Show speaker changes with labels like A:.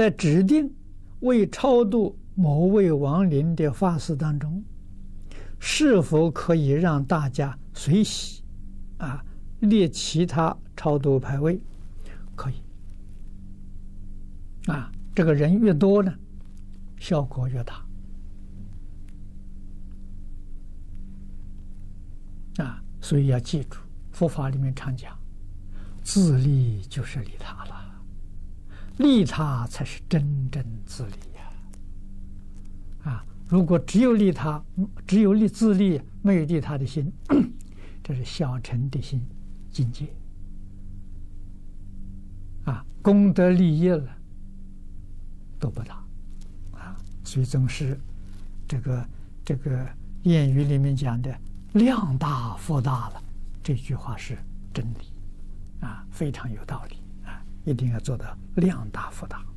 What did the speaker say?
A: 在指定为超度某位亡灵的法事当中，是否可以让大家随喜啊列其他超度牌位？可以啊，这个人越多呢，效果越大啊，所以要记住，佛法里面常讲，自利就是利他了。利他才是真正自利呀！啊，如果只有利他，只有利自利，没有利他的心，这是小乘的心境界。啊，功德利益了都不大啊，所以总是这个这个谚语里面讲的“量大福大”了，这句话是真理啊，非常有道理。一定要做到量大福大。